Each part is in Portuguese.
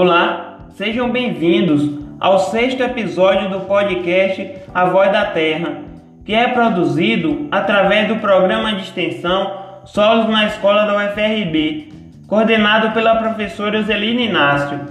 Olá, sejam bem-vindos ao sexto episódio do podcast A Voz da Terra, que é produzido através do programa de extensão Solos na Escola da UFRB, coordenado pela professora Zeline Inácio.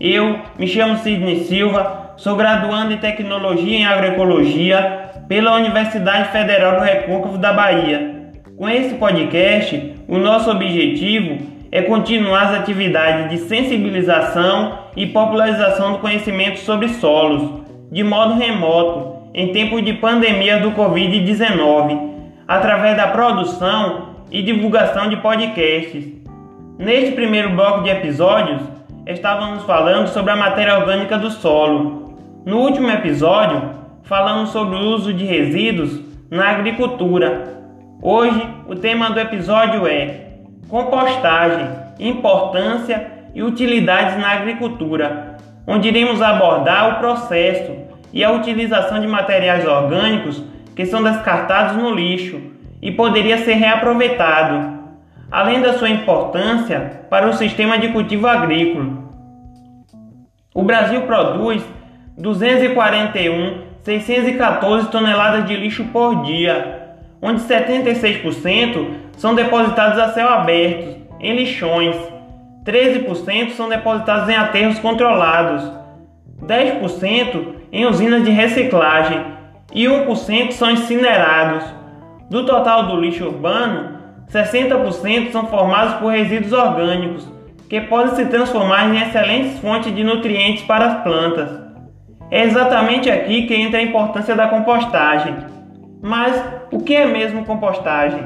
Eu me chamo Sidney Silva, sou graduando em Tecnologia em Agroecologia pela Universidade Federal do Recôncavo da Bahia. Com esse podcast, o nosso objetivo é continuar as atividades de sensibilização e popularização do conhecimento sobre solos, de modo remoto, em tempos de pandemia do Covid-19, através da produção e divulgação de podcasts. Neste primeiro bloco de episódios, estávamos falando sobre a matéria orgânica do solo. No último episódio, falamos sobre o uso de resíduos na agricultura. Hoje, o tema do episódio é compostagem, importância e utilidades na agricultura, onde iremos abordar o processo e a utilização de materiais orgânicos que são descartados no lixo e poderia ser reaproveitado, além da sua importância para o sistema de cultivo agrícola. O Brasil produz 241.614 toneladas de lixo por dia, onde 76% são depositados a céu aberto, em lixões, 13% são depositados em aterros controlados, 10% em usinas de reciclagem e 1% são incinerados. Do total do lixo urbano, 60% são formados por resíduos orgânicos, que podem se transformar em excelentes fontes de nutrientes para as plantas. É exatamente aqui que entra a importância da compostagem. Mas o que é mesmo compostagem?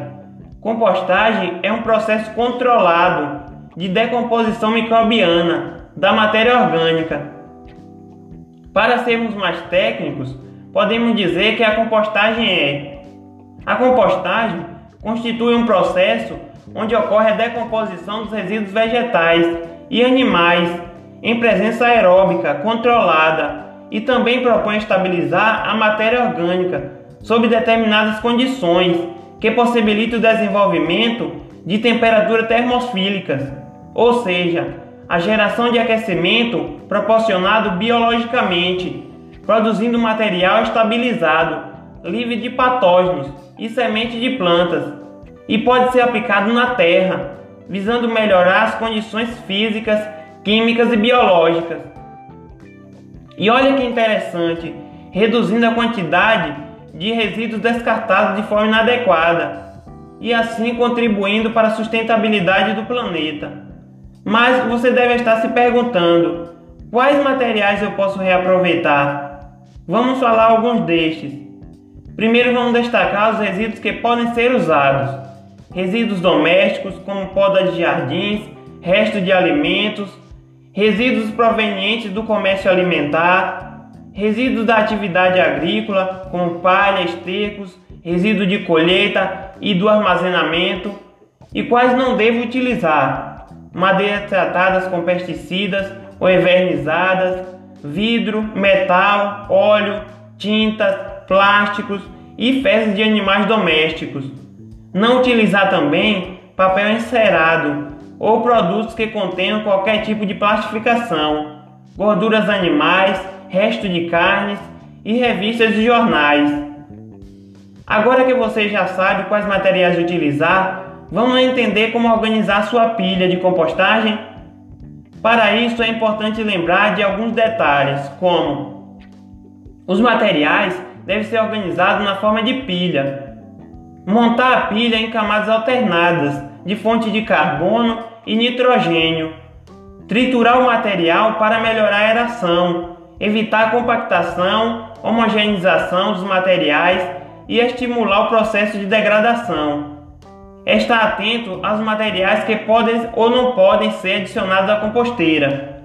Compostagem é um processo controlado de decomposição microbiana da matéria orgânica. Para sermos mais técnicos, podemos dizer que a compostagem é: a compostagem constitui um processo onde ocorre a decomposição dos resíduos vegetais e animais em presença aeróbica controlada e também propõe estabilizar a matéria orgânica sob determinadas condições que possibilitam o desenvolvimento de temperaturas termofílicas, ou seja, a geração de aquecimento proporcionado biologicamente, produzindo material estabilizado, livre de patógenos e sementes de plantas, e pode ser aplicado na terra, visando melhorar as condições físicas, químicas e biológicas. E olha que interessante, reduzindo a quantidade de resíduos descartados de forma inadequada e assim contribuindo para a sustentabilidade do planeta. Mas você deve estar se perguntando: quais materiais eu posso reaproveitar? Vamos falar alguns destes. Primeiro vamos destacar os resíduos que podem ser usados. Resíduos domésticos, como poda de jardins, resto de alimentos, resíduos provenientes do comércio alimentar, resíduos da atividade agrícola, como palha, estercos, resíduo de colheita e do armazenamento, e quais não devo utilizar: madeiras tratadas com pesticidas ou envernizadas, vidro, metal, óleo, tintas, plásticos e fezes de animais domésticos. Não utilizar também papel encerado ou produtos que contenham qualquer tipo de plastificação, gorduras animais, resto de carnes e revistas e jornais. Agora que você já sabe quais materiais utilizar, vamos entender como organizar sua pilha de compostagem? Para isso é importante lembrar de alguns detalhes, como os materiais devem ser organizados na forma de pilha. Montar a pilha em camadas alternadas de fonte de carbono e nitrogênio. Triturar o material para melhorar a aeração evitar a compactação, homogeneização dos materiais e estimular o processo de degradação. Estar atento aos materiais que podem ou não podem ser adicionados à composteira.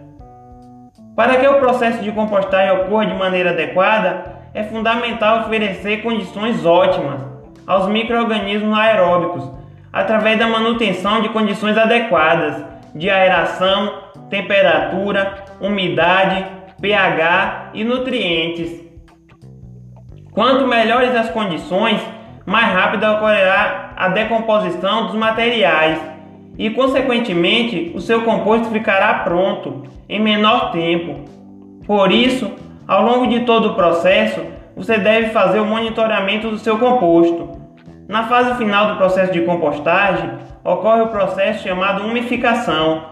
Para que o processo de compostagem ocorra de maneira adequada, é fundamental oferecer condições ótimas aos micro-organismos aeróbicos, através da manutenção de condições adequadas de aeração, temperatura, umidade, pH e nutrientes. Quanto melhores as condições, mais rápida ocorrerá a decomposição dos materiais e, consequentemente, o seu composto ficará pronto em menor tempo. Por isso, ao longo de todo o processo, você deve fazer o monitoramento do seu composto. Na fase final do processo de compostagem, ocorre o processo chamado umificação.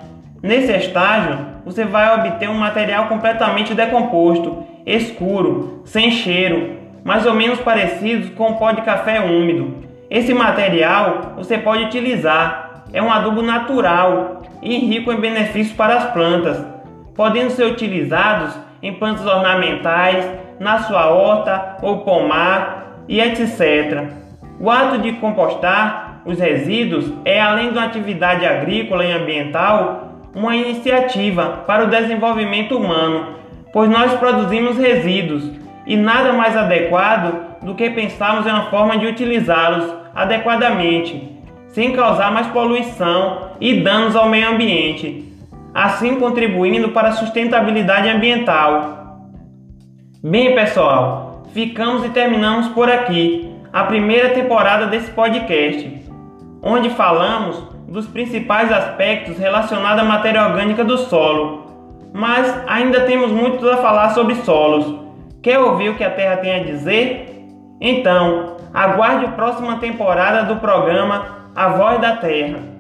Nesse estágio, você vai obter um material completamente decomposto, escuro, sem cheiro, mais ou menos parecido com pó de café úmido. Esse material você pode utilizar, é um adubo natural e rico em benefícios para as plantas, podendo ser utilizados em plantas ornamentais, na sua horta ou pomar e etc. O ato de compostar os resíduos é, além de uma atividade agrícola e ambiental, uma iniciativa para o desenvolvimento humano, pois nós produzimos resíduos e nada mais adequado do que pensarmos em uma forma de utilizá-los adequadamente, sem causar mais poluição e danos ao meio ambiente, assim contribuindo para a sustentabilidade ambiental. Bem, pessoal, ficamos e terminamos por aqui a primeira temporada desse podcast, onde falamos dos principais aspectos relacionados à matéria orgânica do solo. Mas ainda temos muito a falar sobre solos. Quer ouvir o que a Terra tem a dizer? Então, aguarde a próxima temporada do programa A Voz da Terra.